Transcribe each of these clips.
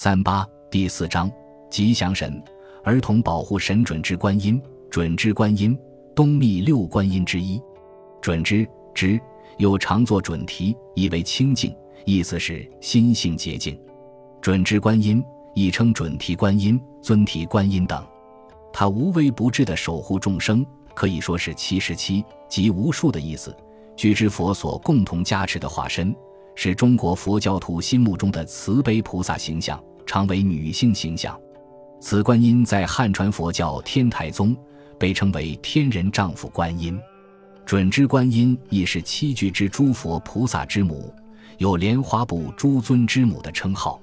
三八第四章吉祥神，儿童保护神准之观音，准之观音，东密六观音之一。准之之又常作准提，意为清净，意思是心性洁净。准之观音亦称准提观音、尊提观音等。他无微不至的守护众生，可以说是七十七即无数的意思。具之佛所共同加持的化身。是中国佛教徒心目中的慈悲菩萨形象，常为女性形象。此观音在汉传佛教天台宗被称为天人丈夫观音。准之观音亦是七具之诸佛菩萨之母，有莲花部诸尊之母的称号。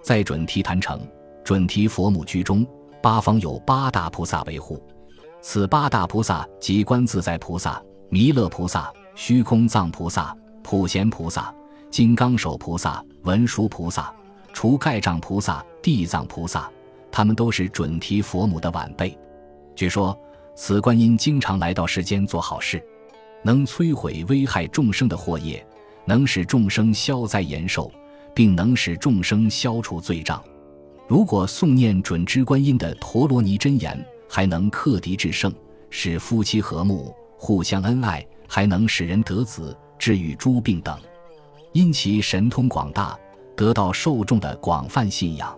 在准提坛城、准提佛母居中，八方有八大菩萨维护。此八大菩萨即观自在菩萨、弥勒菩萨、虚空藏菩萨、普贤菩萨。金刚手菩萨、文殊菩萨、除盖障菩萨、地藏菩萨，他们都是准提佛母的晚辈。据说此观音经常来到世间做好事，能摧毁危害众生的祸业，能使众生消灾延寿，并能使众生消除罪障。如果诵念准之观音的陀罗尼真言，还能克敌制胜，使夫妻和睦、互相恩爱，还能使人得子、治愈诸病等。因其神通广大，得到受众的广泛信仰。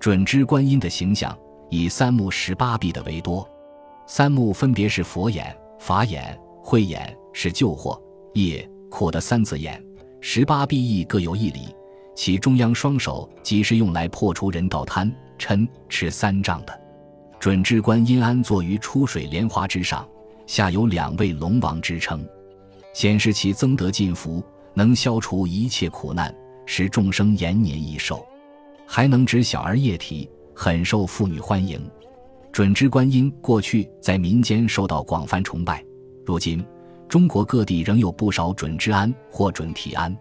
准之观音的形象以三目十八臂的为多，三目分别是佛眼、法眼、慧眼，是救惑业苦的三字眼；十八臂亦各有一里，其中央双手即是用来破除人道贪嗔痴三障的。准之观音安坐于出水莲花之上，下有两位龙王之称，显示其增德进福。能消除一切苦难，使众生延年益寿，还能止小儿夜啼，很受妇女欢迎。准知观音过去在民间受到广泛崇拜，如今中国各地仍有不少准知庵或准提庵。